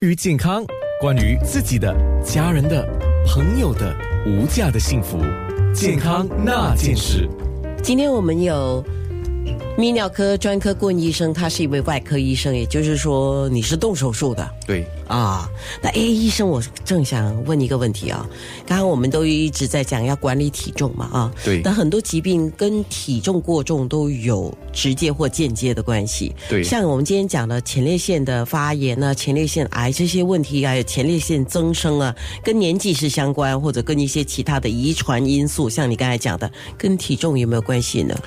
于健康，关于自己的、家人的、朋友的无价的幸福，健康那件事。今天我们有泌尿科专科顾问医生，他是一位外科医生，也就是说你是动手术的。对啊，那 A 医生，我正想问一个问题啊。刚刚我们都一直在讲要管理体重嘛啊，对但很多疾病跟体重过重都有直接或间接的关系。对像我们今天讲的前列腺的发炎啊、前列腺癌这些问题，还有前列腺增生啊，跟年纪是相关，或者跟一些其他的遗传因素，像你刚才讲的，跟体重有没有关系呢？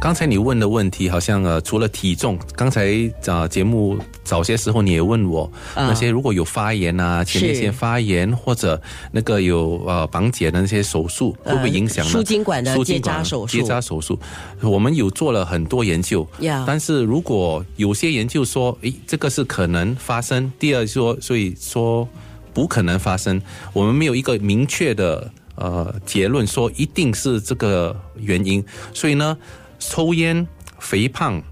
刚才你问的问题，好像呃，除了体重，刚才啊节目早些时候你也问我，啊那些如果有发炎啊，前列腺发炎或者那个有呃绑结的那些手术，会不会影响呢？输精管的结扎手术。结扎手术，我们有做了很多研究呀。但是如果有些研究说，诶，这个是可能发生，第二说，所以说不可能发生，我们没有一个明确的呃结论说一定是这个原因，所以呢，抽烟、肥胖、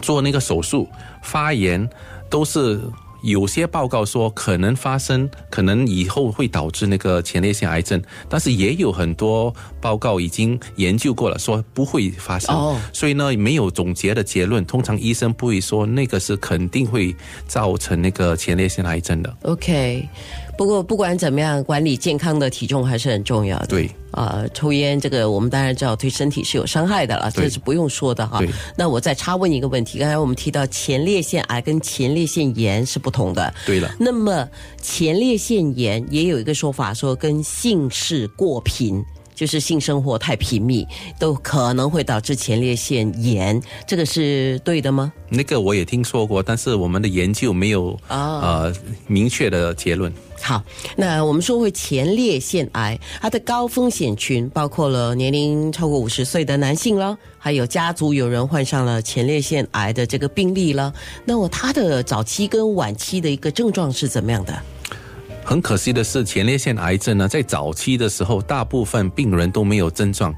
做那个手术、发炎，都是有些报告说可能发生，可能以后会导致那个前列腺癌症，但是也有很多报告已经研究过了，说不会发生。哦所以呢，没有总结的结论。通常医生不会说那个是肯定会造成那个前列腺癌症的。OK，不过不管怎么样，管理健康的体重还是很重要的。对啊、抽烟这个我们当然知道对身体是有伤害的了，这是不用说的哈对。那我再插问一个问题，刚才我们提到前列腺癌跟前列腺炎是不同的。对了，那么前列腺炎也有一个说法，说跟性事过频。就是性生活太频密，都可能会导致前列腺炎，这个是对的吗？那个我也听说过，但是我们的研究没有哦呃明确的结论。好，那我们说回前列腺癌，它的高风险群包括了年龄超过五十岁的男性了，还有家族有人患上了前列腺癌的这个病例了。那么它的早期跟晚期的一个症状是怎么样的？很可惜的是，前列腺癌症呢，在早期的时候，大部分病人都没有症状。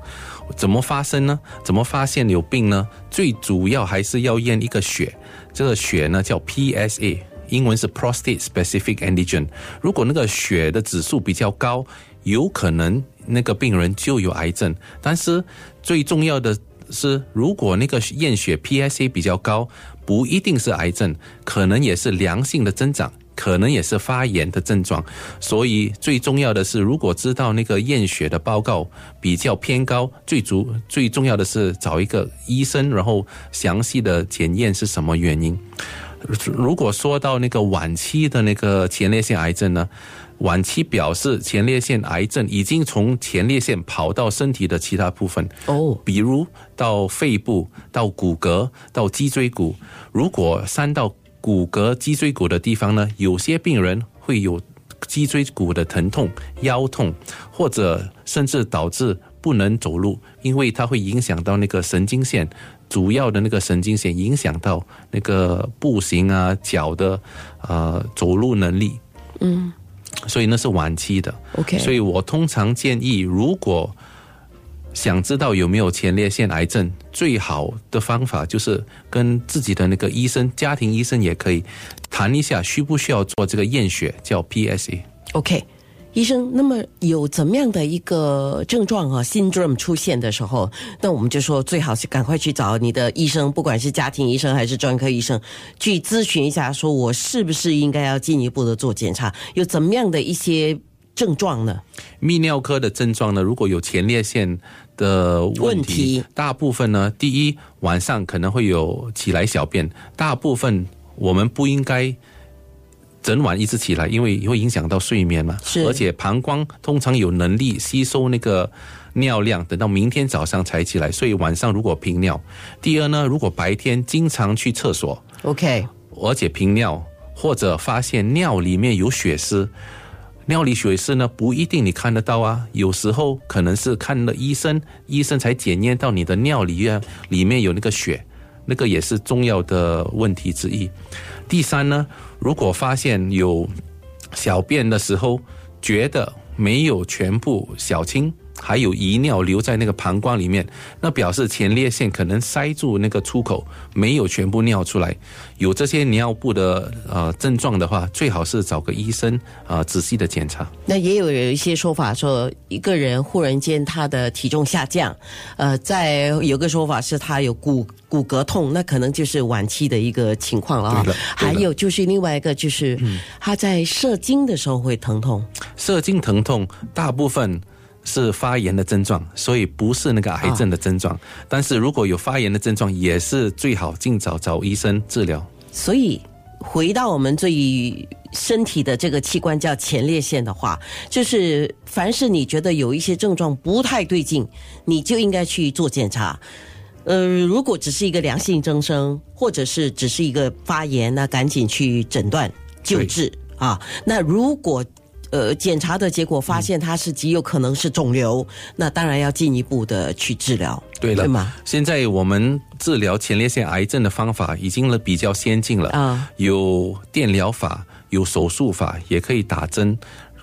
怎么发生呢？怎么发现有病呢？最主要还是要验一个血，这个血呢叫 PSA，英文是 Prostate Specific Antigen。如果那个血的指数比较高，有可能那个病人就有癌症。但是最重要的是，如果那个验血 PSA 比较高，不一定是癌症，可能也是良性的增长。可能也是发炎的症状，所以最重要的是，如果知道那个验血的报告比较偏高，最主最重要的是找一个医生，然后详细的检验是什么原因。如果说到那个晚期的那个前列腺癌症呢，晚期表示前列腺癌症已经从前列腺跑到身体的其他部分，哦，比如到肺部、到骨骼、到脊椎骨。如果三到骨骼、脊椎骨的地方呢，有些病人会有脊椎骨的疼痛、腰痛，或者甚至导致不能走路，因为它会影响到那个神经线，主要的那个神经线影响到那个步行啊、脚的呃走路能力。嗯所以那是晚期的。，OK，所以我通常建议，如果想知道有没有前列腺癌症，最好的方法就是跟自己的那个医生、家庭医生也可以谈一下，需不需要做这个验血，叫 PSA。OK，医生，那么有怎么样的一个症状啊，syndrome 出现的时候，那我们就说最好是赶快去找你的医生，不管是家庭医生还是专科医生，去咨询一下，说我是不是应该要进一步的做检查，有怎么样的一些症状呢？泌尿科的症状呢，如果有前列腺的问问题，题大部分呢，第一晚上可能会有起来小便，大部分我们不应该整晚一直起来，因为会影响到睡眠嘛。是而且膀胱通常有能力吸收那个尿量，等到明天早上才起来，所以晚上如果频尿。第二呢，如果白天经常去厕所，OK，而且频尿，或者发现尿里面有血丝，尿里血丝呢不一定你看得到啊，有时候可能是看了医生，医生才检验到你的尿里啊里面有那个血，那个也是重要的问题之一。第三呢，如果发现有小便的时候觉得没有全部小清，还有遗尿留在那个膀胱里面，那表示前列腺可能塞住那个出口，没有全部尿出来。有这些尿布的呃症状的话，最好是找个医生啊、仔细的检查。那也有有一些说法说，一个人忽然间他的体重下降，呃，在有个说法是他有骨骨骼痛，那可能就是晚期的一个情况了啊还有就是另外一个就是他在射精的时候会疼痛，射精疼痛大部分是发炎的症状，所以不是那个癌症的症状。但是如果有发炎的症状，也是最好尽早找医生治疗。所以回到我们最身体的这个器官叫前列腺的话，就是凡是你觉得有一些症状不太对劲，你就应该去做检查。呃，如果只是一个良性增生，或者是只是一个发炎，那赶紧去诊断救治啊。那如果呃检查的结果发现它是极有可能是肿瘤，那当然要进一步的去治疗，对了，对吗？现在我们治疗前列腺癌症的方法已经了比较先进了啊，有电疗法，有手术法，也可以打针。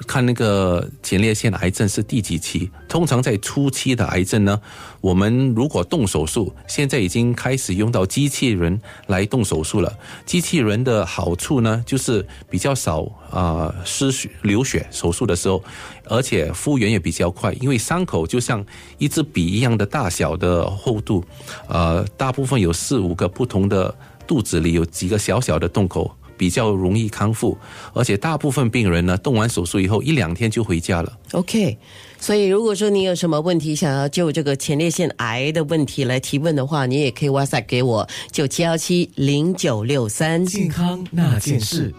看那个前列腺癌症是第几期？通常在初期的癌症呢，我们如果动手术，现在已经开始用到机器人来动手术了。机器人的好处呢，就是比较少啊、失血流血，手术的时候，而且复原也比较快，因为伤口就像一支笔一样的大小的厚度，呃，大部分有四五个不同的肚子里有几个小小的洞口。比较容易康复，而且大部分病人呢，动完手术以后一两天就回家了。OK，所以如果说你有什么问题想要就这个前列腺癌的问题来提问的话，你也可以 WhatsApp 给我九七幺七零九六三。健康那件事。